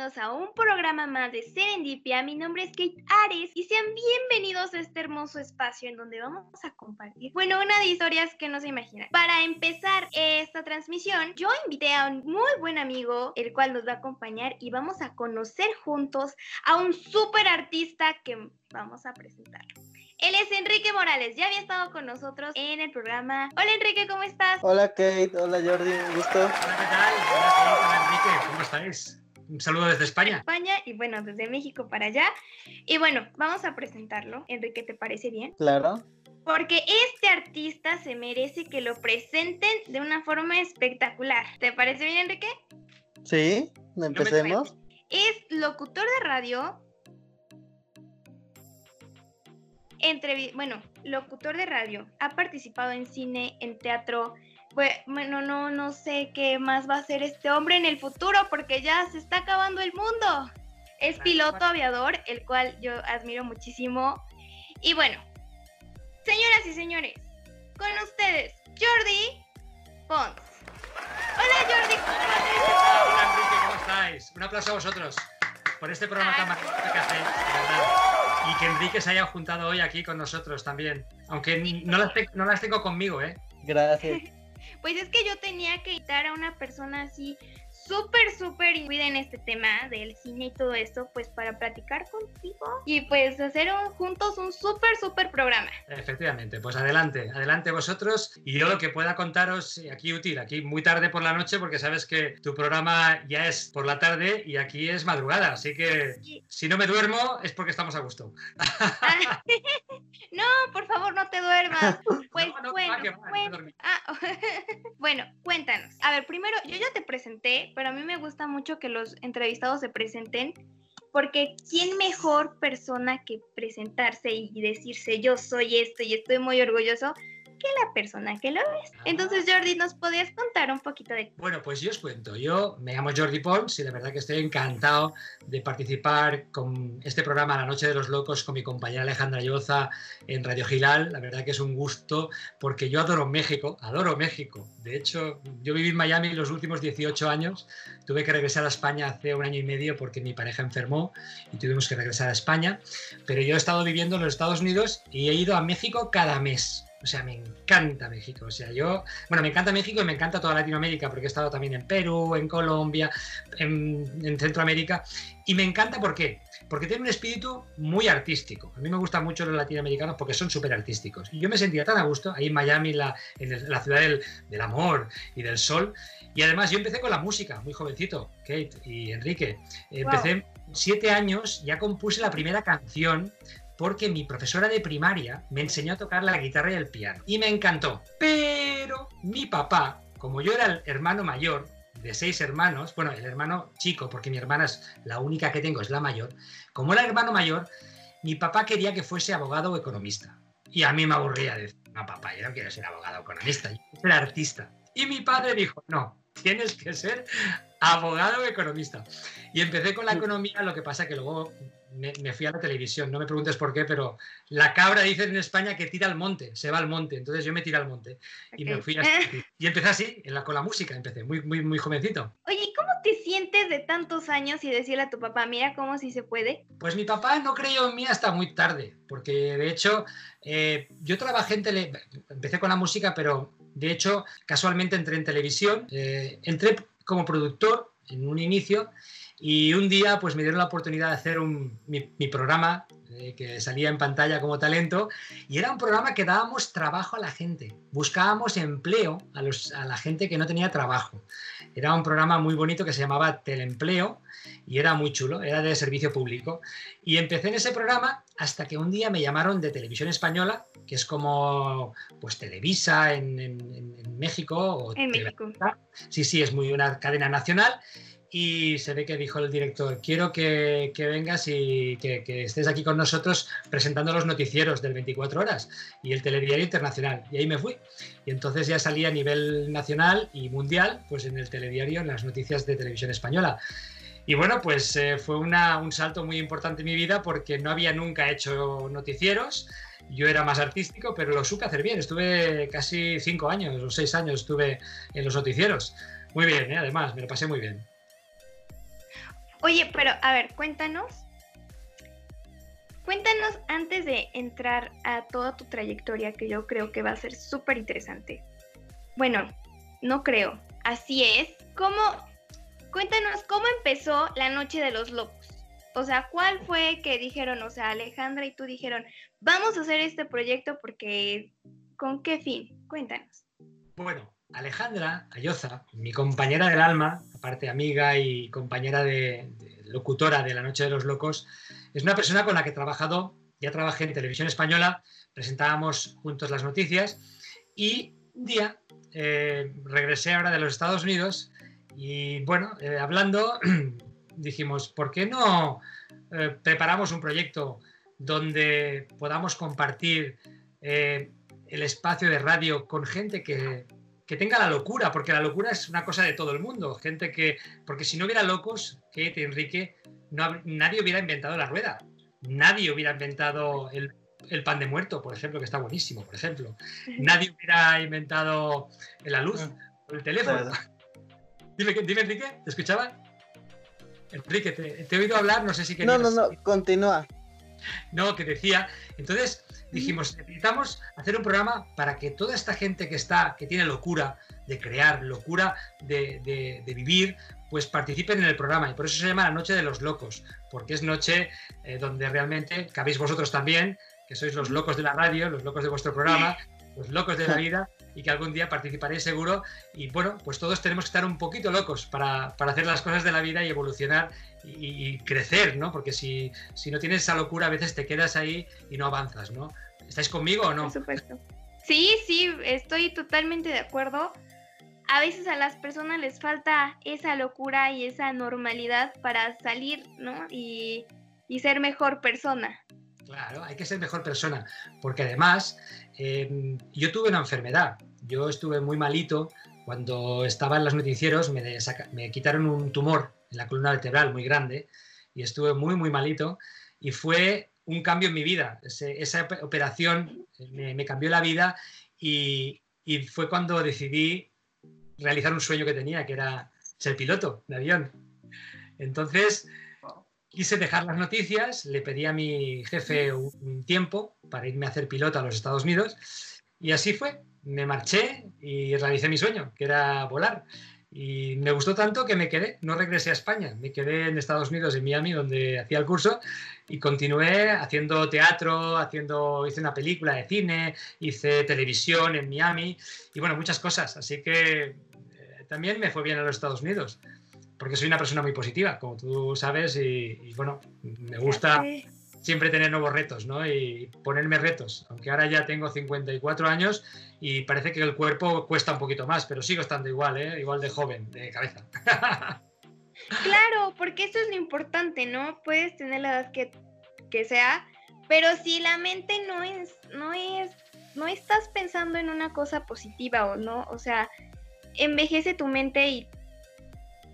bienvenidos a un programa más de Serendipia. Mi nombre es Kate Ares y sean bienvenidos a este hermoso espacio en donde vamos a compartir, bueno, una de historias que no se imaginan. Para empezar esta transmisión, yo invité a un muy buen amigo, el cual nos va a acompañar y vamos a conocer juntos a un súper artista que vamos a presentar. Él es Enrique Morales, ya había estado con nosotros en el programa. Hola Enrique, ¿cómo estás? Hola Kate, hola Jordi, un gusto. Hola, ¿qué tal? Hola Enrique, ¿cómo estáis? Un saludo desde España. España y bueno, desde México para allá. Y bueno, vamos a presentarlo. Enrique, ¿te parece bien? Claro. Porque este artista se merece que lo presenten de una forma espectacular. ¿Te parece bien, Enrique? Sí, empecemos. Es locutor de radio, entrevi bueno, locutor de radio, ha participado en cine, en teatro. Bueno, no, no sé qué más va a hacer este hombre en el futuro porque ya se está acabando el mundo. Es piloto aviador, el cual yo admiro muchísimo. Y bueno, señoras y señores, con ustedes, Jordi Pons. Hola Jordi, Hola Enrique, ¿cómo estáis? Un aplauso a vosotros por este programa tan maravilloso que hacéis, de verdad. Y que Enrique se haya juntado hoy aquí con nosotros también. Aunque no las, no las tengo conmigo, ¿eh? Gracias. Pues es que yo tenía que invitar a una persona así súper, súper incluida en este tema del cine y todo esto, pues para platicar contigo y pues hacer juntos un súper, súper programa. Efectivamente, pues adelante, adelante vosotros y yo lo que pueda contaros aquí útil, aquí muy tarde por la noche, porque sabes que tu programa ya es por la tarde y aquí es madrugada, así que si no me duermo es porque estamos a gusto. no, por favor, no te duermas. Pues bueno, bueno, cuéntanos. A ver, primero, yo ya te presenté, pero a mí me gusta mucho que los entrevistados se presenten, porque ¿quién mejor persona que presentarse y decirse yo soy esto y estoy muy orgulloso que la persona que lo es. Entonces, Jordi, ¿nos podías contar un poquito de Bueno, pues yo os cuento. Yo me llamo Jordi Pons y la verdad que estoy encantado de participar con este programa La Noche de los Locos con mi compañera Alejandra Lloza en Radio Gilal. La verdad que es un gusto porque yo adoro México, adoro México. De hecho, yo viví en Miami los últimos 18 años. Tuve que regresar a España hace un año y medio porque mi pareja enfermó y tuvimos que regresar a España. Pero yo he estado viviendo en los Estados Unidos y he ido a México cada mes. O sea, me encanta México. O sea, yo, bueno, me encanta México y me encanta toda Latinoamérica, porque he estado también en Perú, en Colombia, en, Centroamérica. Y me encanta, ¿por qué? Porque tiene un espíritu muy artístico. A mí me gustan mucho los latinoamericanos porque son súper artísticos. Y yo me sentía tan a gusto ahí en Miami, la, en la ciudad del, del, amor y del sol. Y además yo empecé con la música, muy jovencito, Kate y Enrique. Empecé siete años, ya compuse la primera canción porque mi profesora de primaria me enseñó a tocar la guitarra y el piano. Y me encantó. Pero mi papá, como yo era el hermano mayor de seis hermanos, bueno, el hermano chico, porque mi hermana es la única que tengo, es la mayor, como era hermano mayor, mi papá quería que fuese abogado o economista. Y a mí me aburría decir, no, papá, yo no quiero ser abogado o economista, yo quiero ser artista. Y mi padre dijo, no, tienes que ser abogado economista. Y empecé con la economía, lo que pasa que luego me, fui a la televisión, no me preguntes por qué, pero la cabra dice en España que tira al monte, se va al monte, entonces yo me tiré al monte y me fui Y empecé así, en la, con la música, empecé muy, muy, muy jovencito. Oye, ¿cómo te sientes de tantos años y decirle a tu papá, mira cómo si se puede? Pues mi papá no creyó en mí hasta muy tarde, porque de hecho eh, yo trabajé en tele, empecé con la música, pero de hecho casualmente entré en televisión, eh, entré como productor en un inicio y un día pues me dieron la oportunidad de hacer mi, programa eh, que salía en pantalla como talento y era un programa que dábamos trabajo a la gente, buscábamos empleo a, los, a la gente que no tenía trabajo. Era un programa muy bonito que se llamaba Teleempleo y era muy chulo, era de servicio público. Y empecé en ese programa hasta que un día me llamaron de Televisión Española, que es como pues Televisa en, en, México. en México. Sí, sí, es muy una cadena nacional y se ve que dijo el director, quiero que, vengas y que, estés aquí con nosotros presentando los noticieros del 24 horas y el telediario internacional. Y ahí me fui. Y entonces ya salí a nivel nacional y mundial, pues en el telediario, en las noticias de televisión española. Y bueno, pues eh, fue una, un salto muy importante en mi vida porque no había nunca hecho noticieros. Yo era más artístico, pero lo supe hacer bien. Estuve casi cinco años o seis años estuve en los noticieros. Muy bien, ¿eh? además, me lo pasé muy bien. Oye, pero a ver, cuéntanos. Cuéntanos antes de entrar a toda tu trayectoria, que yo creo que va a ser súper interesante. Bueno, no creo. Así es. ¿Cómo? Cuéntanos cómo empezó la noche de los locos. O sea, ¿cuál fue que dijeron, o sea, Alejandra y tú dijeron, vamos a hacer este proyecto porque, ¿con qué fin? Cuéntanos. Bueno, Alejandra Ayoza, mi compañera del alma, aparte amiga y compañera de, locutora de La Noche de los Locos, es una persona con la que he trabajado, ya trabajé en televisión española, presentábamos juntos las noticias y un día eh, regresé ahora de los Estados Unidos y bueno, eh, hablando dijimos, ¿por qué no eh, preparamos un proyecto donde podamos compartir el espacio de radio con gente que, que tenga la locura, porque la locura es una cosa de todo el mundo, gente que, porque si no hubiera locos, que Enrique, no, nadie hubiera inventado la rueda, nadie hubiera inventado el, el, pan de muerto, por ejemplo, que está buenísimo, por ejemplo, nadie hubiera inventado la luz o el teléfono. Dime, dime, Enrique, ¿te escuchaba? Enrique, te, he oído hablar, no sé si querías... No, no, no, continúa. No, que decía, entonces dijimos, necesitamos hacer un programa para que toda esta gente que está, que tiene locura de crear, locura de, vivir, pues participen en el programa. Y por eso se llama la Noche de los Locos, porque es noche eh, donde realmente cabéis vosotros también, que sois los locos de la radio, los locos de vuestro programa, los locos de la vida, y que algún día participaréis seguro. Y bueno, pues todos tenemos que estar un poquito locos para, hacer las cosas de la vida y evolucionar y, crecer, ¿no? Porque si, si, no tienes esa locura, a veces te quedas ahí y no avanzas, ¿no? ¿Estáis conmigo o no? Por supuesto. Sí, sí, estoy totalmente de acuerdo. A veces a las personas les falta esa locura y esa normalidad para salir, ¿no? Y, y ser mejor persona. Claro, hay que ser mejor persona, porque además Em, yo tuve una enfermedad. Yo estuve muy malito cuando estaba en los noticieros, me, quitaron un tumor en la columna vertebral muy grande y estuve muy, muy malito y fue un cambio en mi vida. esa operación me, cambió la vida y, y, fue cuando decidí realizar un sueño que tenía, que era ser piloto de avión. Entonces, quise dejar las noticias, le pedí a mi jefe un tiempo para irme a hacer piloto a los Estados Unidos y así fue. Me marché y realicé mi sueño, que era volar. Y me gustó tanto que me quedé, no regresé a España, me quedé en Estados Unidos, en Miami, donde hacía el curso, y continué haciendo teatro, haciendo, hice una película de cine, hice televisión en Miami, y bueno, muchas cosas. Así que eh, también me fue bien a los Estados Unidos porque soy una persona muy positiva, como tú sabes, y, bueno, me gusta siempre tener nuevos retos, ¿no? Y ponerme retos, aunque ahora ya tengo 54 años y parece que el cuerpo cuesta un poquito más, pero sigo estando igual, ¿eh? Igual de joven, de cabeza. Claro, porque eso es lo importante, ¿no? Puedes tener la edad que, que sea, pero si la mente no es, no es, no estás pensando en una cosa positiva o no, o sea, envejece tu mente y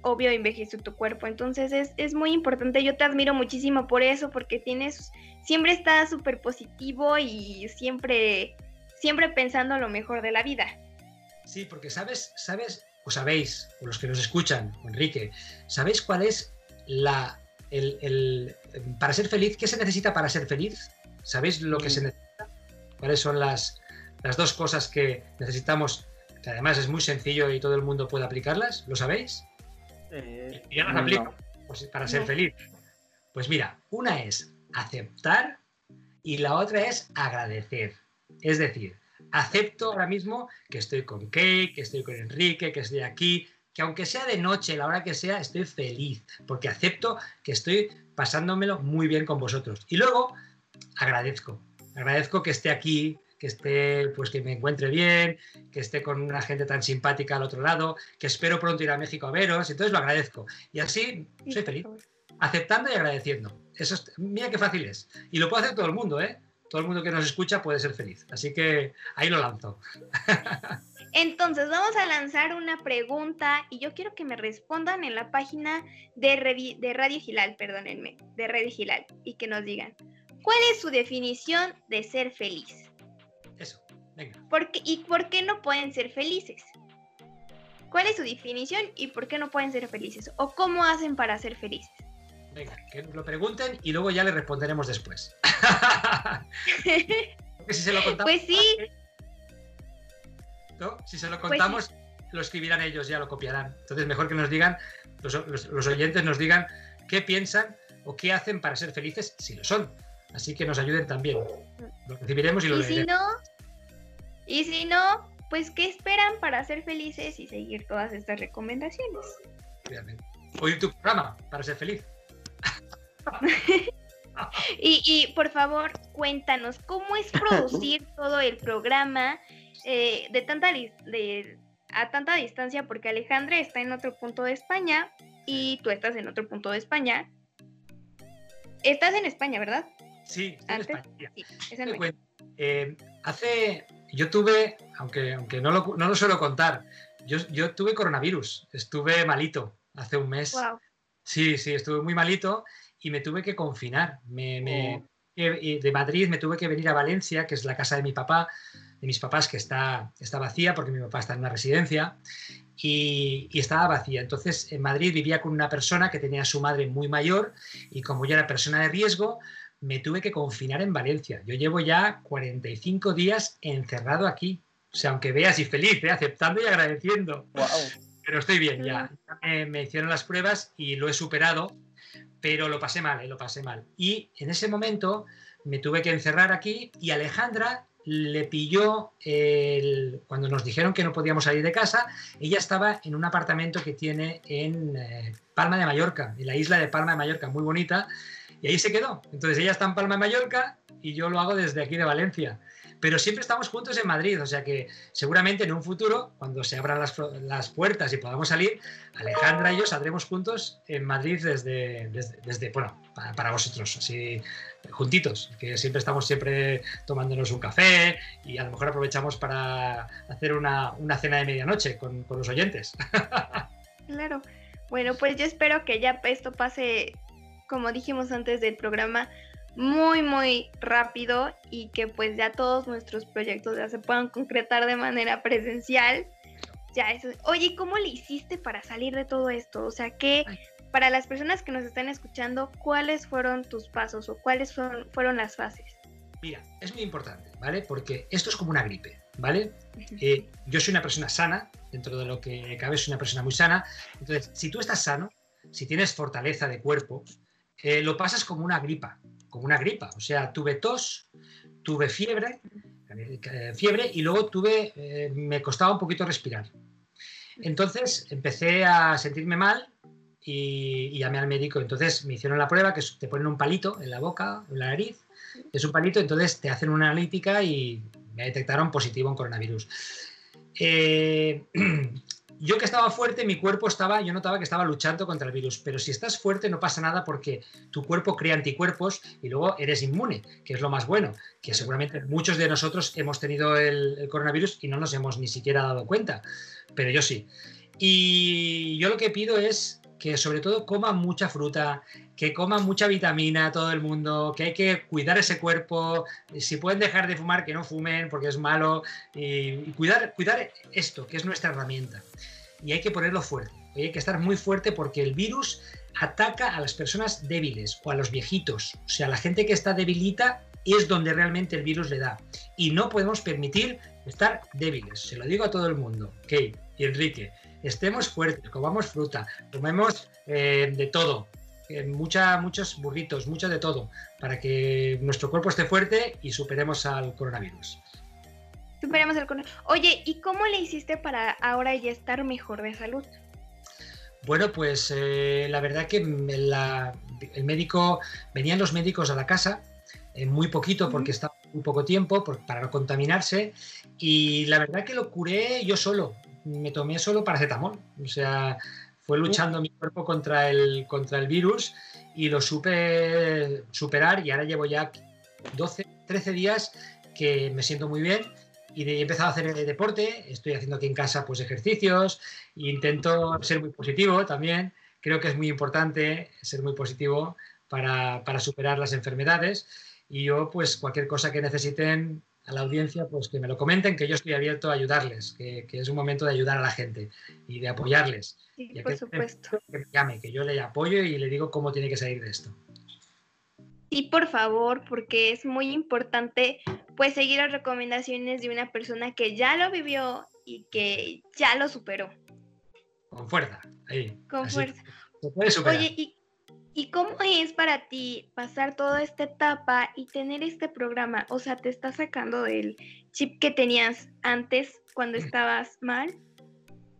obvio envejece tu cuerpo. Entonces es, es, muy importante, yo te admiro muchísimo por eso, porque tienes, siempre estás súper positivo y siempre, siempre pensando lo mejor de la vida. Sí, porque sabes, sabes, o sabéis, o los que nos escuchan, Enrique, ¿sabéis cuál es la, el, el, para ser feliz, qué se necesita para ser feliz? ¿Sabéis lo que se necesita? ¿Cuáles son las, las dos cosas que necesitamos? Que además es muy sencillo y todo el mundo puede aplicarlas, ¿lo sabéis? Eh, ya las aplico pues, para ser feliz. Pues mira, una es aceptar y la otra es agradecer. Es decir, acepto ahora mismo que estoy con Kate, que estoy con Enrique, que estoy aquí, que aunque sea de noche, la hora que sea, estoy feliz, porque acepto que estoy pasándomelo muy bien con vosotros. Y luego agradezco, agradezco que esté aquí, que esté, pues que me encuentre bien, que esté con una gente tan simpática al otro lado, que espero pronto ir a México a veros, entonces lo agradezco. Y así soy feliz, aceptando y agradeciendo. Eso es, mira qué fácil es. Y lo puede hacer todo el mundo, ¿eh? Todo el mundo que nos escucha puede ser feliz. Así que ahí lo lanzo. Entonces, vamos a lanzar una pregunta y yo quiero que me respondan en la página de, de Radio Gilal, perdónenme, de Radio Gilal, y que nos digan, ¿cuál es su definición de ser feliz? ¿Y por qué no pueden ser felices? ¿Cuál es su definición y por qué no pueden ser felices? ¿O cómo hacen para ser felices? Venga, que nos lo pregunten y luego ya le responderemos después. si se lo contamos, pues sí. ¿no? Si se lo contamos, lo escribirán ellos, ya lo copiarán. Entonces, mejor que nos digan, los, los- los oyentes nos digan qué piensan o qué hacen para ser felices, si lo son. Así que nos ayuden también. Lo recibiremos y lo Y si no, y si no, pues ¿qué esperan para ser felices y seguir todas estas recomendaciones? Oír tu programa para ser feliz. Y, y, por favor, cuéntanos, ¿cómo es producir todo el programa eh, de tanta de, a tanta distancia? Porque Alejandra está en otro punto de España y tú estás en otro punto de España. Estás en España, ¿verdad? Sí, estoy en España. Sí, es en. Eh, hace, yo tuve, aunque, aunque no, lo, no lo suelo contar, yo, yo tuve coronavirus, estuve malito hace un mes. Wow. Sí, sí, estuve muy malito y me tuve que confinar. Me, me- Oh. de Madrid me tuve que venir a Valencia, que es la casa de mi papá, de mis papás, que está, está vacía porque mi papá está en una residencia y, y estaba vacía. Entonces en Madrid vivía con una persona que tenía a su madre muy mayor y como yo era persona de riesgo, me tuve que confinar en Valencia. Yo llevo ya 45 días encerrado aquí. O sea, aunque veas y feliz, ¿eh? aceptando y agradeciendo. Wow. Pero estoy bien, ya. Ya Me, me hicieron las pruebas y lo he superado, pero lo pasé mal, eh, lo pasé mal. Y en ese momento me tuve que encerrar aquí y Alejandra le pilló el- cuando nos dijeron que no podíamos salir de casa, ella estaba en un apartamento que tiene en eh, Palma de Mallorca, en la isla de Palma de Mallorca, muy bonita, y ahí se quedó. Entonces ella está en Palma de Mallorca y yo lo hago desde aquí de Valencia. Pero siempre estamos juntos en Madrid, o sea que seguramente en un futuro, cuando se abran las, las puertas y podamos salir, Alejandra y yo saldremos juntos en Madrid desde, desde, desde, bueno, para, para vosotros, así juntitos, que siempre estamos siempre tomándonos un café y a lo mejor aprovechamos para hacer una, una cena de medianoche con, con los oyentes. Claro. Bueno, pues yo espero que ya esto pase, como dijimos antes del programa, muy, muy rápido y que pues ya todos nuestros proyectos ya se puedan concretar de manera presencial. Ya eso. Oye, ¿cómo le hiciste para salir de todo esto? O sea, que para las personas que nos están escuchando, ¿cuáles fueron tus pasos o cuáles fueron, fueron las fases? Mira, es muy importante, ¿vale? Porque esto es como una gripe, ¿vale? Eh, yo soy una persona sana, dentro de lo que cabe soy una persona muy sana. Entonces, si tú estás sano, si tienes fortaleza de cuerpo, eh, lo pasas como una gripa, como una gripa. O sea, tuve tos, tuve fiebre, eh, fiebre y luego tuve, eh, me costaba un poquito respirar. Entonces empecé a sentirme mal y, llamé al médico. Entonces me hicieron la prueba que te ponen un palito en la boca, en la nariz, es un palito, entonces te hacen una analítica y me detectaron positivo en coronavirus. yo que estaba fuerte, mi cuerpo estaba, yo notaba que estaba luchando contra el virus, pero si estás fuerte no pasa nada porque tu cuerpo crea anticuerpos y luego eres inmune, que es lo más bueno, que seguramente muchos de nosotros hemos tenido el, el coronavirus y no nos hemos ni siquiera dado cuenta, pero yo sí. Y yo lo que pido es que sobre todo coman mucha fruta, que coman mucha vitamina todo el mundo, que hay que cuidar ese cuerpo, si pueden dejar de fumar, que no fumen porque es malo, y, cuidar, cuidar esto, que es nuestra herramienta. Y hay que ponerlo fuerte, y hay que estar muy fuerte porque el virus ataca a las personas débiles o a los viejitos, o sea, la gente que está debilita es donde realmente el virus le da. Y no podemos permitir estar débiles, se lo digo a todo el mundo, Kate y Enrique, estemos fuertes, comamos fruta, comemos eh, de todo, eh, mucha, muchos burritos, mucho de todo, para que nuestro cuerpo esté fuerte y superemos al coronavirus. Superamos el coronavirus. Oye, ¿y cómo le hiciste para ahora ya estar mejor de salud? Bueno, pues eh, la verdad que la- el médico, venían los médicos a la casa, eh, muy poquito porque estaba muy poco tiempo por- para no contaminarse y la verdad que lo curé yo solo, me tomé solo paracetamol, o sea, fue luchando mi cuerpo contra el, contra el virus y lo supe superar y ahora llevo ya 12, 13 días que me siento muy bien y de- he empezado a hacer eh, deporte, estoy haciendo aquí en casa pues ejercicios, e intento ser muy positivo también, creo que es muy importante ser muy positivo para, para superar las enfermedades. Y yo pues cualquier cosa que necesiten a la audiencia pues que me lo comenten, que yo estoy abierto a ayudarles, que, es un momento de ayudar a la gente y de apoyarles. Sí, por supuesto. Que me llame, que yo le apoyo y le digo cómo tiene que salir de esto. Sí, por favor, porque es muy importante pues seguir las recomendaciones de una persona que ya lo vivió y que ya lo superó. Con fuerza, ahí. Con fuerza. Oye, ¿y, ¿y cómo es para ti pasar toda esta etapa y tener este programa? O sea, ¿te está sacando del chip que tenías antes cuando estabas mal?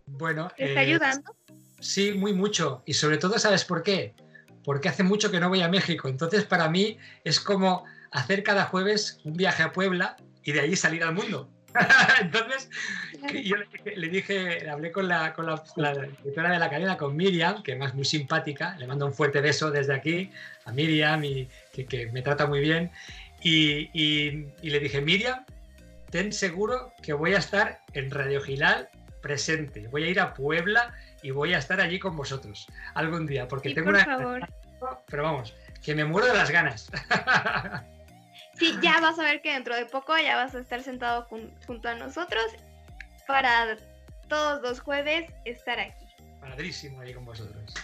Bueno. ¿Te está ayudando? Sí, muy mucho. Y sobre todo, ¿sabes por qué? Porque hace mucho que no voy a México. Entonces, para mí es como hacer cada jueves un viaje a Puebla y de allí salir al mundo. Entonces, yo le dije, hablé con la, con la, directora de la cadena, con Miriam, que es muy simpática, le mando un fuerte beso desde aquí a Miriam, y, que, me trata muy bien, y, y, le dije, Miriam, ten seguro que voy a estar en Radio Gilal presente, voy a ir a Puebla y voy a estar allí con vosotros algún día, porque tengo una... Favor. Pero vamos, que me muero de las ganas. Sí, ya vas a ver que dentro de poco ya vas a estar sentado junto a nosotros para todos los jueves estar aquí. Padrísimo ahí con vosotros.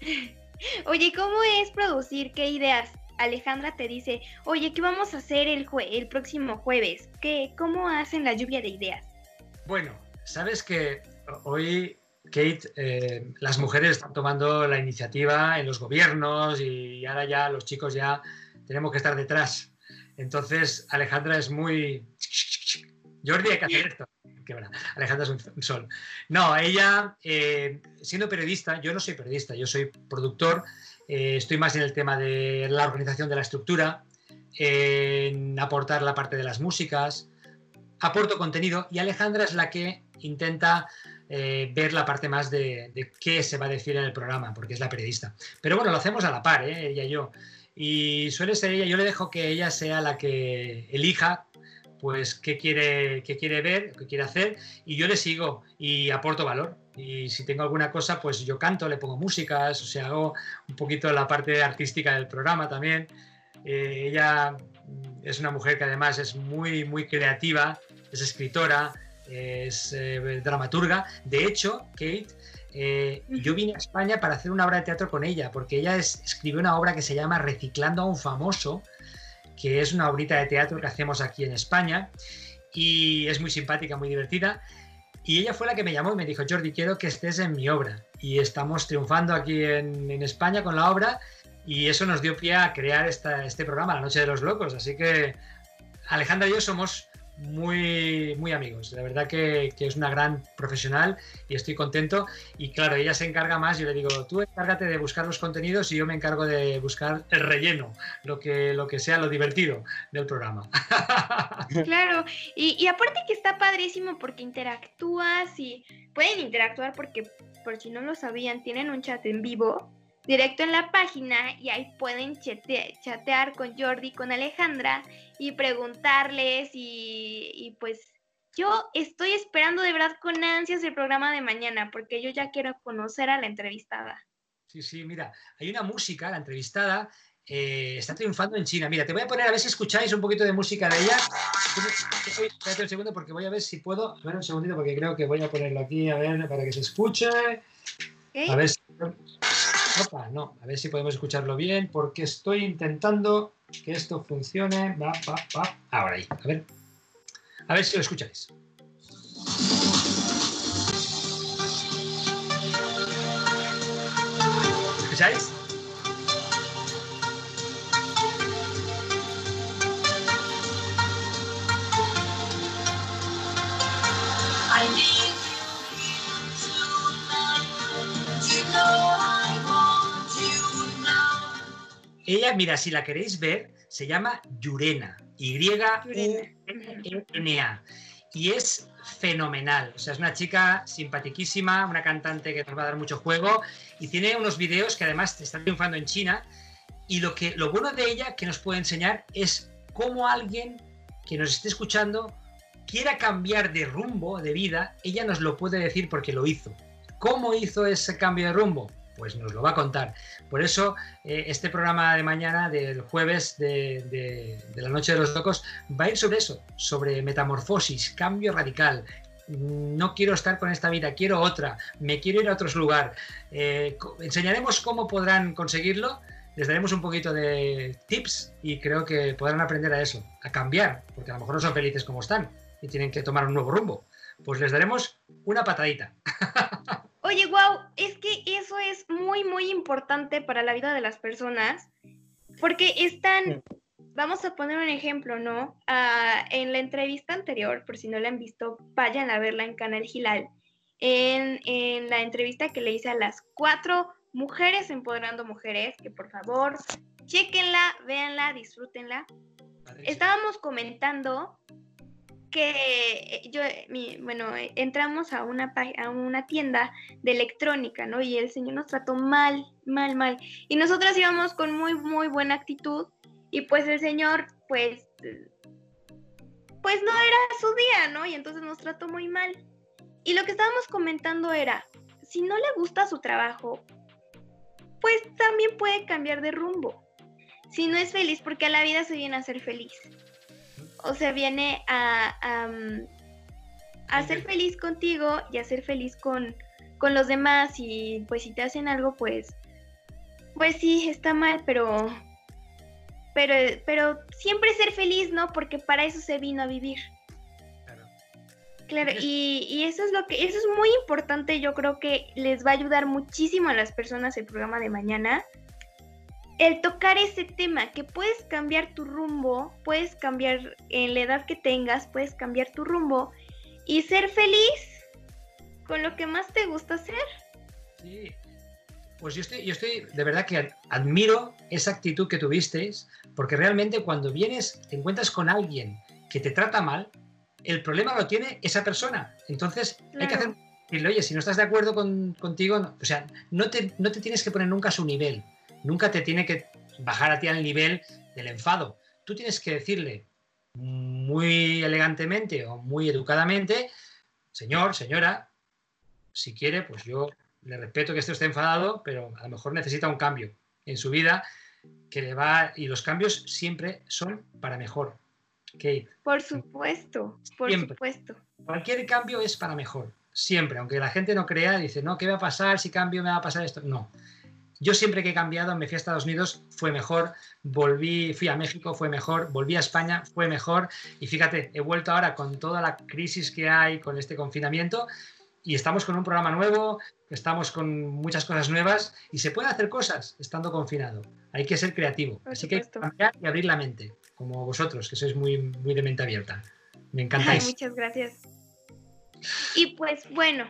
Oye, ¿cómo es producir? ¿Qué ideas? Alejandra te dice, oye, ¿qué vamos a hacer el, el próximo jueves? ¿Qué, ¿Cómo hacen la lluvia de ideas? Bueno, sabes que hoy, Kate, eh, las mujeres están tomando la iniciativa en los gobiernos y ahora ya los chicos ya tenemos que estar detrás entonces, Alejandra es muy... Jordi, hay que hacer esto. Alejandra es un, sol. No, ella, eh, siendo periodista, yo no soy periodista, yo soy productor, eh, estoy más en el tema de la organización de la estructura, en aportar la parte de las músicas, aporto contenido y Alejandra es la que intenta eh, ver la parte más de, de, qué se va a decir en el programa, porque es la periodista. Pero bueno, lo hacemos a la par, ella y yo y suele ser ella, yo le dejo que ella sea la que elija pues qué quiere, qué quiere ver, qué quiere hacer y yo le sigo y aporto valor. Y si tengo alguna cosa, pues yo canto, le pongo músicas, o sea, hago un poquito la parte artística del programa también. Eh, ella es una mujer que además es muy, muy creativa, es escritora, es eh, dramaturga. De hecho, Kate eh, yo vine a España para hacer una obra de teatro con ella, porque ella escribió una obra que se llama Reciclando a un famoso, que es una obrita de teatro que hacemos aquí en España, y es muy simpática, muy divertida. Y ella fue la que me llamó y me dijo, Jordi, quiero que estés en mi obra. Y estamos triunfando aquí en, España con la obra, y eso nos dio pie a crear este programa, La Noche de los Locos. Así que Alejandra y yo somos muy, muy amigos. La verdad que, es una gran profesional y estoy contento. Y claro, ella se encarga más. Yo le digo, tú encárgate de buscar los contenidos y yo me encargo de buscar el relleno, lo que, lo que sea lo divertido del programa. Claro, y, y aparte que está padrísimo porque interactúas y pueden interactuar porque, por si no lo sabían, tienen un chat en vivo directo en la página y ahí pueden chatear con Jordi, con Alejandra y preguntarles y, pues yo estoy esperando de verdad con ansias el programa de mañana porque yo ya quiero conocer a la entrevistada. Sí, sí, mira, hay una música, la entrevistada eh, está triunfando en China. Mira, te voy a poner a ver si escucháis un poquito de música de ella. Espérate un segundo porque voy a ver si puedo. A ver un segundito porque creo que voy a ponerlo aquí a ver para que se escuche. A ver si no, a ver si podemos escucharlo bien, porque estoy intentando que esto funcione. Va, va, va. Ahora ahí, a ver. A ver si lo escucháis. ¿Escucháis? Ella, mira, si la queréis ver, se llama Yurena, Y-U-N-A. Y es fenomenal. O sea, es una chica simpatiquísima, una cantante que nos va a dar mucho juego y tiene unos videos que además están triunfando en China. Y lo, que, lo bueno de ella que nos puede enseñar es cómo alguien que nos esté escuchando quiera cambiar de rumbo de vida, ella nos lo puede decir porque lo hizo. ¿Cómo hizo ese cambio de rumbo? Pues nos lo va a contar. Por eso, eh, este programa de mañana, del jueves de, la Noche de los Locos, va a ir sobre eso, sobre metamorfosis, cambio radical, no quiero estar con esta vida, quiero otra, me quiero ir a otro lugar. Eh, enseñaremos cómo podrán conseguirlo, les daremos un poquito de tips y creo que podrán aprender a eso, a cambiar, porque a lo mejor no son felices como están y tienen que tomar un nuevo rumbo. Pues les daremos una patadita. Oye, wow, es que eso es muy, muy importante para la vida de las personas, porque están vamos a poner un ejemplo, ¿no? Ah, en la entrevista anterior, por si no la han visto, vayan a verla en Canal Gilal. En, en, la entrevista que le hice a las cuatro mujeres empoderando mujeres, que por favor, chequenla, véanla, disfrútenla. Estábamos comentando que eh, yo, bueno, entramos a una, a una tienda de electrónica, ¿no? Y el señor nos trató mal, mal, mal. Y nosotras íbamos con muy, muy buena actitud y pues el señor, pues, pues no era su día, ¿no? Y entonces nos trató muy mal. Y lo que estábamos comentando era, si no le gusta su trabajo, pues también puede cambiar de rumbo. Si no es feliz, porque a la vida se viene a ser feliz. O sea, viene a, a, ser feliz contigo y a ser feliz con, con los demás. Y pues si te hacen algo, pues, pues sí, está mal, pero pero, pero siempre ser feliz, ¿no? Porque para eso se vino a vivir. Claro. Claro, y, y, eso es lo que, eso es muy importante, yo creo que les va a ayudar muchísimo a las personas el programa de mañana. El tocar ese tema, que puedes cambiar tu rumbo, puedes cambiar en la edad que tengas, puedes cambiar tu rumbo y ser feliz con lo que más te gusta hacer. Sí, pues yo estoy, yo estoy, de verdad que admiro esa actitud que tuvisteis, porque realmente cuando vienes, te encuentras con alguien que te trata mal, el problema lo tiene esa persona. Entonces hay que hacer, oye, si no estás de acuerdo contigo, o sea, no te, no te tienes que poner nunca a su nivel, nunca te tiene que bajar a ti al nivel del enfado. Tú tienes que decirle muy elegantemente o muy educadamente, señor, señora, si quiere, pues yo le respeto que esté usted enfadado, pero a lo mejor necesita un cambio en su vida que le va y los cambios siempre son para mejor. Kate. Por supuesto, por supuesto. Cualquier cambio es para mejor, siempre, aunque la gente no crea, dice, no, ¿qué va a pasar si cambio me va a pasar esto? No. Yo siempre que he cambiado, me fui a Estados Unidos, fue mejor, volví, fui a México, fue mejor, volví a España, fue mejor, y fíjate, he vuelto ahora con toda la crisis que hay con este confinamiento, y estamos con un programa nuevo, estamos con muchas cosas nuevas y se puede hacer cosas estando confinado. Hay que ser creativo. Así que hay que cambiar y abrir la mente, como vosotros, que sois muy, muy de mente abierta. Me encantáis. muchas gracias. Y pues bueno,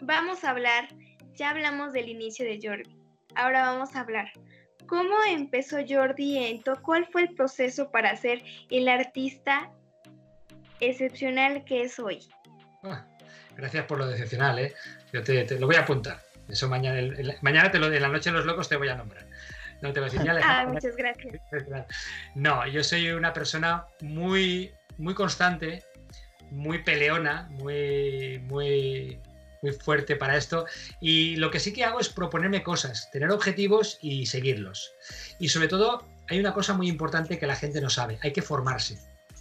vamos a hablar, ya hablamos del inicio de Jordi. Ahora vamos a hablar. ¿Cómo empezó Jordi Ento? ¿Cuál fue el proceso para ser el artista excepcional que es hoy? Ah, Gracias por lo decepcional, ¿eh? Yo te, lo voy a apuntar. Eso mañana, mañana te lo, en la noche de los locos te voy a nombrar. No te lo señales. Ah, muchas gracias. No, yo soy una persona muy, muy constante, muy peleona, muy, muy, muy fuerte para esto. Y lo que sí que hago es proponerme cosas, tener objetivos y seguirlos. Y sobre todo, hay una cosa muy importante que la gente no sabe, hay que formarse.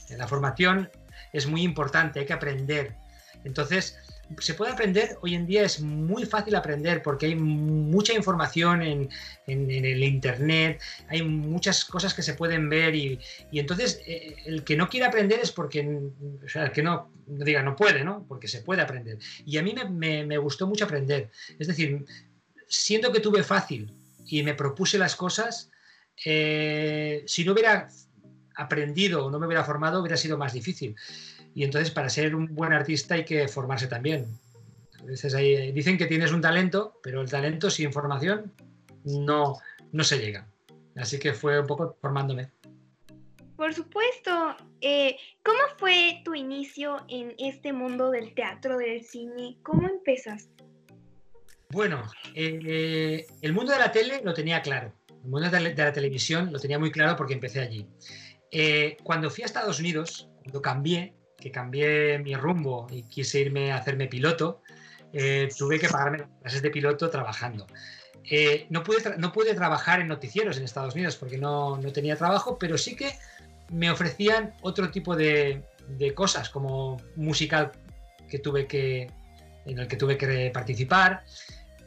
La formación es muy importante, hay que aprender. Entonces, se puede aprender, hoy en día es muy fácil aprender porque hay mucha información en, el Internet, hay muchas cosas que se pueden ver y, entonces eh, el que no quiere aprender es porque, o sea, el que no, diga no puede, ¿no? Porque se puede aprender. Y a mí me, gustó mucho aprender. Es decir, siento que tuve fácil y me propuse las cosas, eh, si no hubiera aprendido o no me hubiera formado, hubiera sido más difícil. Y entonces para ser un buen artista hay que formarse también. A veces ahí, dicen que tienes un talento, pero el talento sin formación no, no se llega. Así que fue un poco formándome. Por supuesto. Eh, ¿Cómo fue tu inicio en este mundo del teatro, del cine? ¿Cómo empezaste? Bueno, eh, el mundo de la tele lo tenía claro. El mundo de la, televisión lo tenía muy claro porque empecé allí. Eh, cuando fui a Estados Unidos, cuando cambié, que cambié mi rumbo y quise irme a hacerme piloto, eh, tuve que pagarme clases de piloto trabajando. Eh, no, pude no pude trabajar en noticieros en Estados Unidos porque no, no, tenía trabajo, pero sí que me ofrecían otro tipo de, de cosas, como musical que tuve que, en el que tuve que participar,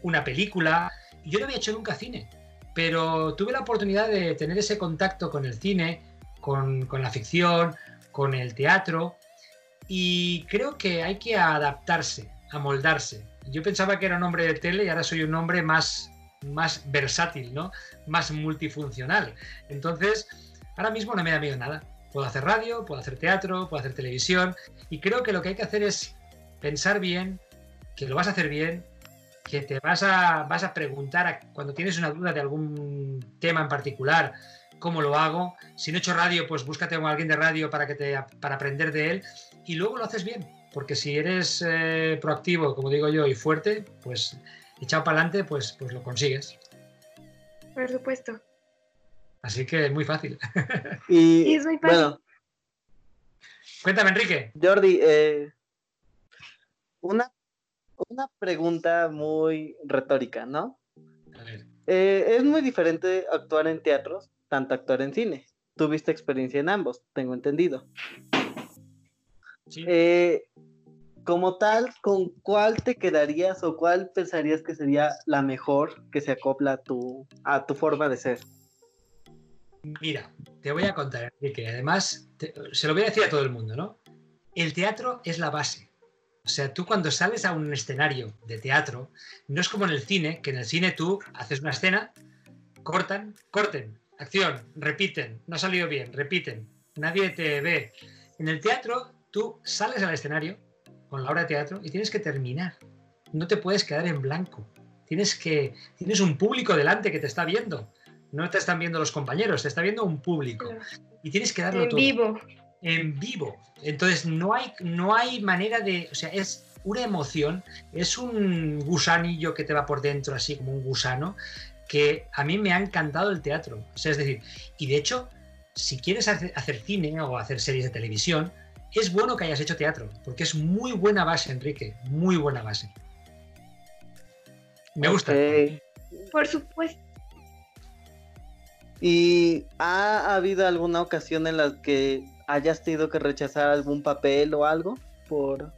una película. Yo no había hecho nunca cine, pero tuve la oportunidad de tener ese contacto con el cine, con, con la ficción, con el teatro, y creo que hay que adaptarse, amoldarse. Yo pensaba que era un hombre de tele y ahora soy un hombre más, más versátil, ¿no? Más multifuncional. Entonces, ahora mismo no me da miedo nada. Puedo hacer radio, puedo hacer teatro, puedo hacer televisión y creo que lo que hay que hacer es pensar bien, que lo vas a hacer bien, que te vas a, vas a preguntar cuando tienes una duda de algún tema en particular, cómo lo hago. Si no he hecho radio, pues búscate a alguien de radio para, que te, para aprender de él y luego lo haces bien. Porque si eres eh, proactivo, como digo yo, y fuerte, pues echado para adelante, pues, pues lo consigues. Por supuesto. Así que es muy fácil. Y, es muy fácil. Bueno, Cuéntame, Enrique. Jordi, eh, una, una pregunta muy retórica, ¿no? A ver. Eh, es muy diferente actuar en teatros, tanto actuar en cine. Tuviste experiencia en ambos, tengo entendido. Sí. Eh, como tal, ¿con cuál te quedarías o cuál pensarías que sería la mejor que se acopla a tu, a tu forma de ser? Mira, te voy a contar, Enrique. Además, se lo voy a decir a todo el mundo, ¿no? El teatro es la base. O sea, tú cuando sales a un escenario de teatro, no es como en el cine, que en el cine tú haces una escena, cortan, corten, acción, repiten, no ha salido bien, repiten, nadie te ve. En el teatro, tú sales al escenario con la obra de teatro y tienes que terminar. No te puedes quedar en blanco. Tienes que tienes un público delante que te está viendo no te están viendo los compañeros, te está viendo un público. Y tienes que darlo en vivo. En vivo. Entonces no hay, no hay manera de. O sea, es una emoción, es un gusanillo que te va por dentro, así como un gusano, que a mí me ha encantado el teatro. O sea, es decir, y de hecho, si quieres hacer, hacer cine o hacer series de televisión, es bueno que hayas hecho teatro, porque es muy buena base, Enrique, muy buena base. Me gusta. Por supuesto. ¿Y ha habido alguna ocasión en la que hayas tenido que rechazar algún papel o algo por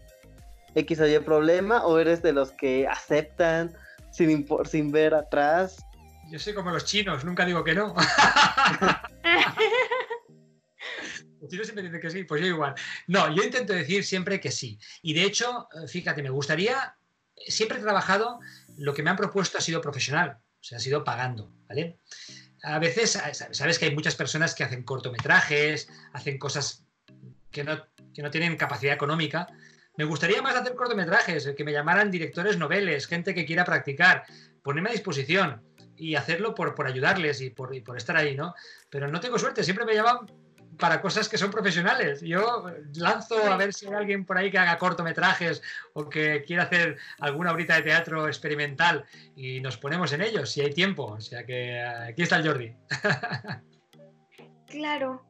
X o Y problema? ¿O eres de los que aceptan sin, sin ver atrás? Yo soy como los chinos, nunca digo que no. Chinos siempre dicen que sí, pues yo igual. No, yo intento decir siempre que sí. Y de hecho, eh, fíjate, me gustaría, siempre he trabajado, lo que me han propuesto ha sido profesional, o sea, ha sido pagando, ¿vale? a veces, sabes que hay muchas personas que hacen cortometrajes, hacen cosas que no, que no tienen capacidad económica. Me gustaría más hacer cortometrajes, que me llamaran directores noveles, gente que quiera practicar, ponerme a disposición y hacerlo por, por ayudarles y por, y por estar ahí, ¿no? Pero no tengo suerte, siempre me llaman para cosas que son profesionales. Yo lanzo a ver si hay alguien por ahí que haga cortometrajes o que quiera hacer alguna horita de teatro experimental y nos ponemos en ello, si hay tiempo. O sea que eh, aquí está el Jordi. claro,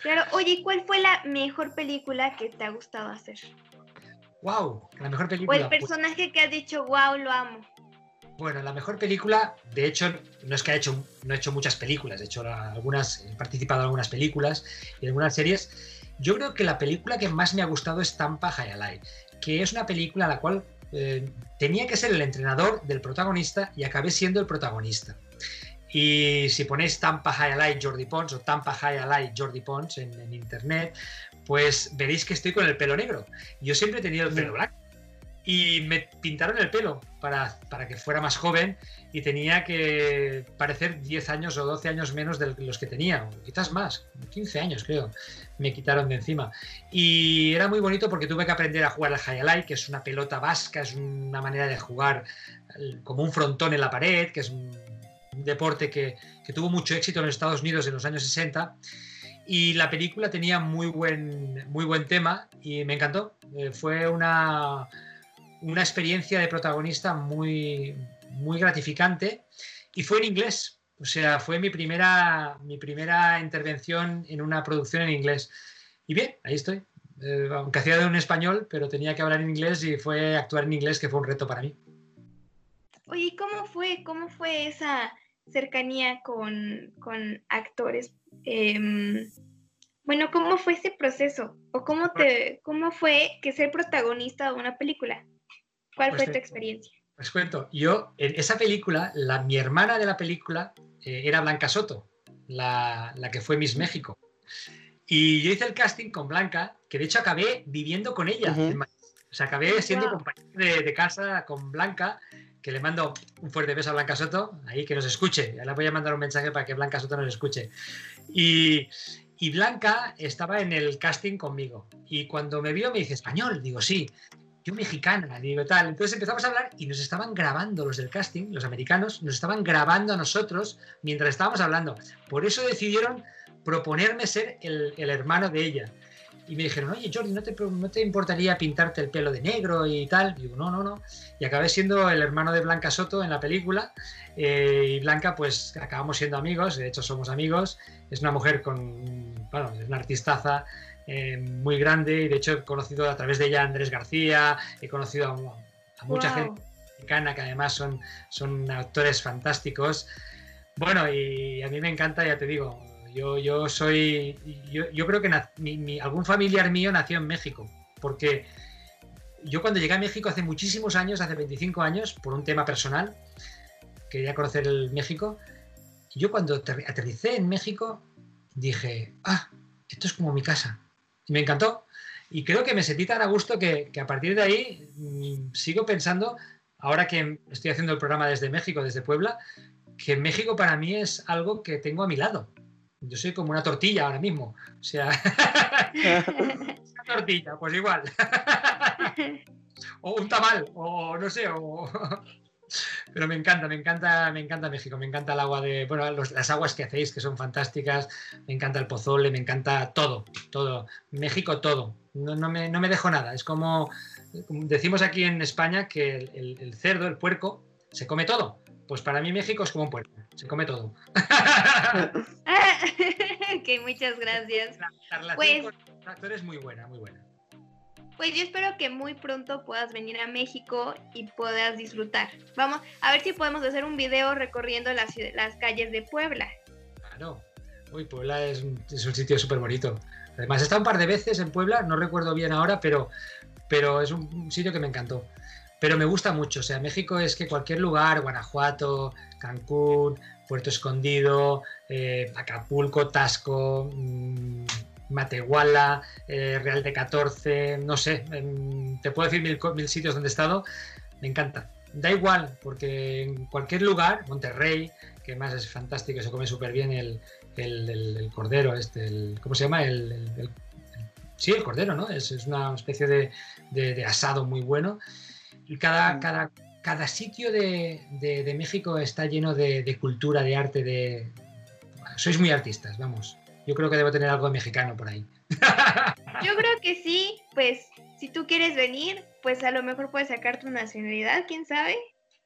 claro. Oye, ¿cuál fue la mejor película que te ha gustado hacer? ¡Wow! La mejor película. O el personaje que has dicho, wow, lo amo. Bueno, la mejor película, de hecho, no es que ha hecho, no he hecho muchas películas, he hecho algunas, he participado en algunas películas y en algunas series. Yo creo que la película que más me ha gustado es Tampa Hayalai, que es una película a la cual eh, tenía que ser el entrenador del protagonista y acabé siendo el protagonista. Y si ponéis Tampa Hayalai Jordi Pons o Tampa Hayalai Jordi Pons en, en internet, pues veréis que estoy con el pelo negro. Yo siempre he tenido el pelo blanco y me pintaron el pelo para, para, que fuera más joven y tenía que parecer 10 años o 12 años menos de los que tenía, quizás más, 15 años creo, me quitaron de encima. Y era muy bonito porque tuve que aprender a jugar al Hayalai, que es una pelota vasca, es una manera de jugar como un frontón en la pared, que es un deporte que, que tuvo mucho éxito en los Estados Unidos en los años 60 y la película tenía muy buen, muy buen tema y me encantó. Eh, fue una, una experiencia de protagonista muy, muy gratificante y fue en inglés. O sea, fue mi primera, mi primera intervención en una producción en inglés. Y bien, ahí estoy. eh, aunque hacía de un español, pero tenía que hablar en inglés y fue actuar en inglés que fue un reto para mí. Oye, ¿cómo fue? ¿Cómo fue esa cercanía con, actores? Em, bueno, ¿cómo fue ese proceso? ¿O cómo, te, cómo fue que ser protagonista de una película? ¿Cuál pues fue tu experiencia? Pues cuento, yo en esa película, la, mi hermana de la película eh, era Blanca Soto, la, que fue Miss México. Y yo hice el casting con Blanca, que de hecho acabé viviendo con ella. O sea, acabé siendo compañero de, casa con Blanca, que le mando un fuerte beso a Blanca Soto, ahí que nos escuche. Ya le voy a mandar un mensaje para que Blanca Soto nos escuche. Y, y Blanca estaba en el casting conmigo. Y cuando me vio me dice, español, digo, sí yo mexicana, digo tal. Entonces empezamos a hablar y nos estaban grabando los del casting, los americanos, nos estaban grabando a nosotros mientras estábamos hablando. Por eso decidieron proponerme ser el, hermano de ella. Y me dijeron, oye Jordi, ¿no te, ¿no te importaría pintarte el pelo de negro y tal? Y digo, no, no, no. Y acabé siendo el hermano de Blanca Soto en la película. Eh, y Blanca, pues acabamos siendo amigos, de hecho somos amigos. Es una mujer con, bueno, es una artistaza eh, muy grande y de hecho he conocido a través de ella a Andrés García, he conocido a, mucha gente mexicana que además son, son actores fantásticos. Bueno, y a mí me encanta, ya te digo, yo, yo soy, yo, creo que algún familiar mío nació en México, porque yo cuando llegué a México hace muchísimos años, hace 25 años, por un tema personal, quería conocer el México, yo cuando aterricé en México dije, ah, esto es como mi casa me encantó. Y creo que me sentí tan a gusto que, a partir de ahí mm, sigo pensando, ahora que estoy haciendo el programa desde México, desde Puebla, que México para mí es algo que tengo a mi lado. Yo soy como una tortilla ahora mismo. O sea, una tortilla, pues igual. o un tamal, o no sé, o, pero me encanta, me encanta, me encanta México, me encanta el agua de, bueno, las aguas que hacéis que son fantásticas, me encanta el pozole, me encanta todo, todo, México todo, no, no, me, no me, dejo nada, es como, decimos aquí en España que el, cerdo, el puerco, se come todo, pues para mí México es como un puerco, se come todo. ok, muchas gracias. La, relación pues... con los actores muy buena, muy buena. Pues yo espero que muy pronto puedas venir a México y puedas disfrutar. Vamos a ver si podemos hacer un video recorriendo las, las calles de Puebla. Claro. Uy, Puebla es un, sitio súper bonito. Además, he estado un par de veces en Puebla, no recuerdo bien ahora, pero, pero es un, sitio que me encantó. Pero me gusta mucho. O sea, México es que cualquier lugar, Guanajuato, Cancún, Puerto Escondido, eh, Acapulco, Tasco, mm, Matehuala, eh, Real de 14, no sé, te puedo decir mil, sitios donde he estado, me encanta. Da igual, porque en cualquier lugar, Monterrey, que más es fantástico, se come súper bien el, cordero, este, ¿cómo se llama? El, sí, el cordero, ¿no? Es, una especie de, asado muy bueno. Y cada, mm. cada, cada sitio de, México está lleno de, cultura, de arte, de... sois muy artistas, vamos. Yo creo que debo tener algo de mexicano por ahí. Yo creo que sí, pues si tú quieres venir, pues a lo mejor puedes sacar tu nacionalidad, ¿quién sabe?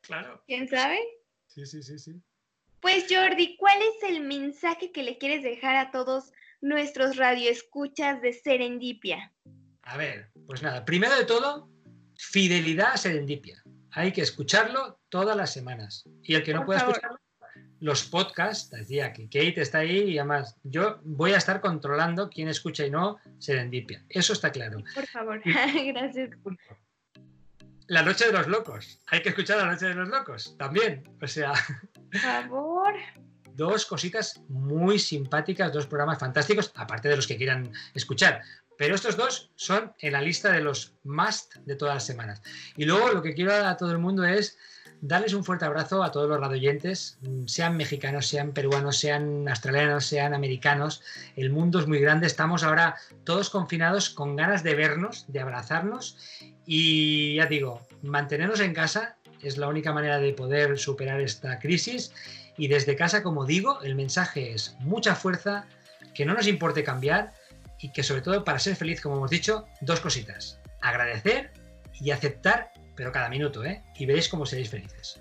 Claro. ¿Quién sabe? Sí, sí, sí, sí. Pues Jordi, ¿cuál es el mensaje que le quieres dejar a todos nuestros radioescuchas de Serendipia? A ver, pues nada, primero de todo, fidelidad a Serendipia. Hay que escucharlo todas las semanas. Y el que no pueda escucharlo, los podcasts, decía que Kate está ahí y además yo voy a estar controlando quién escucha y no Serendipia. Eso está claro. Por favor, gracias. La Noche de los Locos. Hay que escuchar La Noche de los Locos también. O sea. Por favor. Dos cositas muy simpáticas, dos programas fantásticos, aparte de los que quieran escuchar. Pero estos dos son en la lista de los must de todas las semanas. Y luego lo que quiero a todo el mundo es darles un fuerte abrazo a todos los radioyentes, sean mexicanos, sean peruanos, sean australianos, sean americanos. El mundo es muy grande, estamos ahora todos confinados con ganas de vernos, de abrazarnos. Y ya digo, mantenernos en casa es la única manera de poder superar esta crisis. Y desde casa, como digo, el mensaje es mucha fuerza, que no nos importe cambiar y que sobre todo para ser feliz, como hemos dicho, dos cositas, agradecer y aceptar pero cada minuto, ¿eh? Y veréis cómo seréis felices.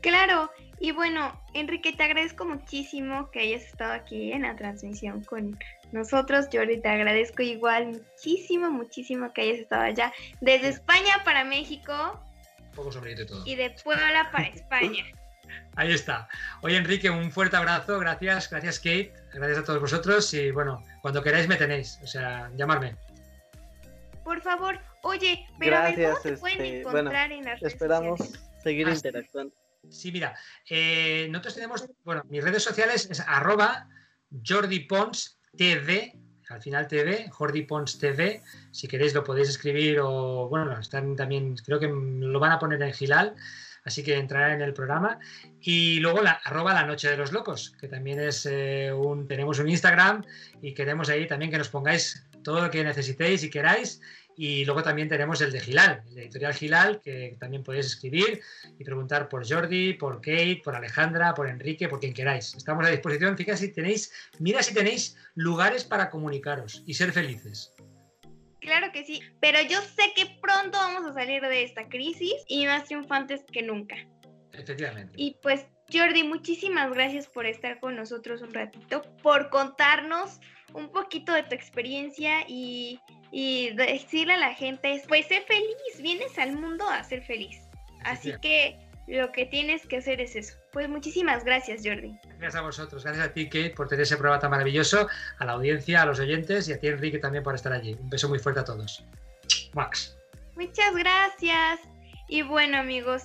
Claro, y bueno, Enrique, te agradezco muchísimo que hayas estado aquí en la transmisión con nosotros. Jordi, te agradezco igual muchísimo, muchísimo que hayas estado allá. Desde España para México. Un poco sobre todo. Y de Puebla para España. Ahí está. Oye, Enrique, un fuerte abrazo. Gracias, gracias, Kate. Gracias a todos vosotros. Y bueno, cuando queráis me tenéis. O sea, llamarme. Por favor. Oye, pero gracias, a pueden este, encontrar en las Esperamos seguir ah, interactuando. Sí, mira, eh, nosotros tenemos, bueno, mis redes sociales es arroba Jordi Pons TV, al final TV, Jordi Pons TV, si queréis lo podéis escribir o, bueno, están también, creo que lo van a poner en Gilal, así que entrará en el programa. Y luego la arroba la noche de los locos, que también es eh, un, tenemos un Instagram y queremos ahí también que nos pongáis todo lo que necesitéis y queráis y luego también tenemos el de Gilal, el de Editorial Gilal, que también podéis escribir y preguntar por Jordi, por Kate, por Alejandra, por Enrique, por quien queráis. Estamos a disposición. Fíjate si tenéis, mira si tenéis lugares para comunicaros y ser felices. Claro que sí, pero yo sé que pronto vamos a salir de esta crisis y más triunfantes que nunca. Efectivamente. Y pues Jordi, muchísimas gracias por estar con nosotros un ratito, por contarnos un poquito de tu experiencia y y decirle a la gente, pues sé feliz, vienes al mundo a ser feliz. Así que lo que tienes que hacer es eso. Pues muchísimas gracias, Jordi. Gracias a vosotros, gracias a ti, Kate, por tener ese programa tan maravilloso, a la audiencia, a los oyentes y a ti, Enrique, también por estar allí. Un beso muy fuerte a todos. Max. Muchas gracias. Y bueno, amigos,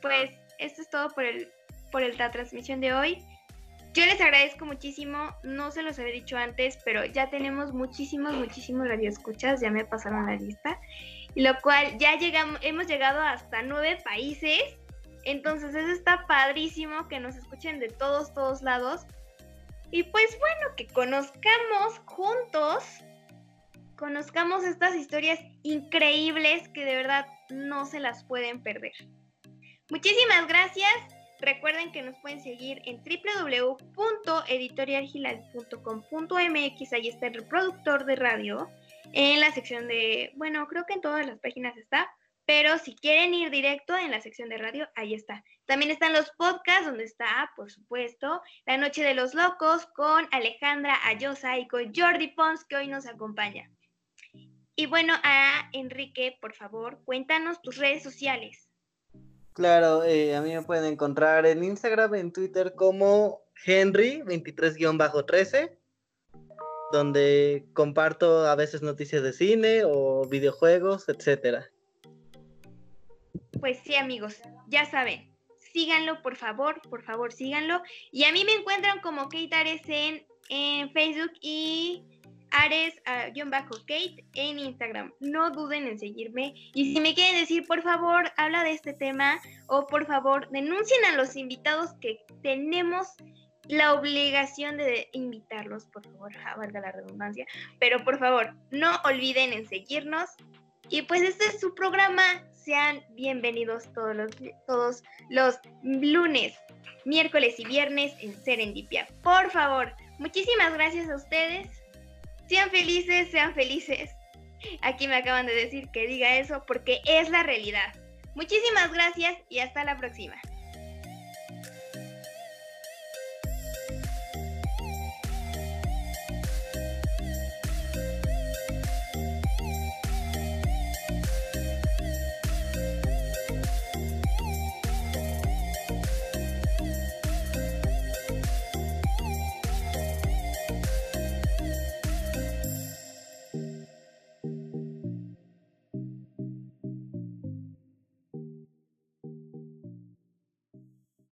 pues esto es todo por, el, por la transmisión de hoy. Yo les agradezco muchísimo, no se los había dicho antes, pero ya tenemos muchísimos, muchísimos radioescuchas, ya me pasaron la lista, lo cual ya llegamos, hemos llegado hasta nueve países, entonces eso está padrísimo que nos escuchen de todos, todos lados. Y pues bueno, que conozcamos juntos, conozcamos estas historias increíbles que de verdad no se las pueden perder. Muchísimas gracias Recuerden que nos pueden seguir en www.editorialgilal.com.mx, ahí está el reproductor de radio, en la sección de, bueno, creo que en todas las páginas está, pero si quieren ir directo en la sección de radio, ahí está. También están los podcasts, donde está, por supuesto, La Noche de los Locos con Alejandra Ayosa y con Jordi Pons, que hoy nos acompaña. Y bueno, a Enrique, por favor, cuéntanos tus redes sociales. Claro, eh, a mí me pueden encontrar en Instagram, en Twitter como Henry23-13, donde comparto a veces noticias de cine o videojuegos, etcétera. Pues sí, amigos, ya saben, síganlo, por favor, por favor, síganlo. Y a mí me encuentran como Kate Ares en, en Facebook y Ares-Kate ah, en Instagram. No duden en seguirme. Y si me quieren decir, por favor, habla de este tema o por favor, denuncien a los invitados que tenemos la obligación de invitarlos, por favor, valga la redundancia. Pero por favor, no olviden en seguirnos. Y pues este es su programa. Sean bienvenidos todos los, todos los lunes, miércoles y viernes en Serendipia. Por favor, muchísimas gracias a ustedes. Sean felices, sean felices. Aquí me acaban de decir que diga eso porque es la realidad. Muchísimas gracias y hasta la próxima.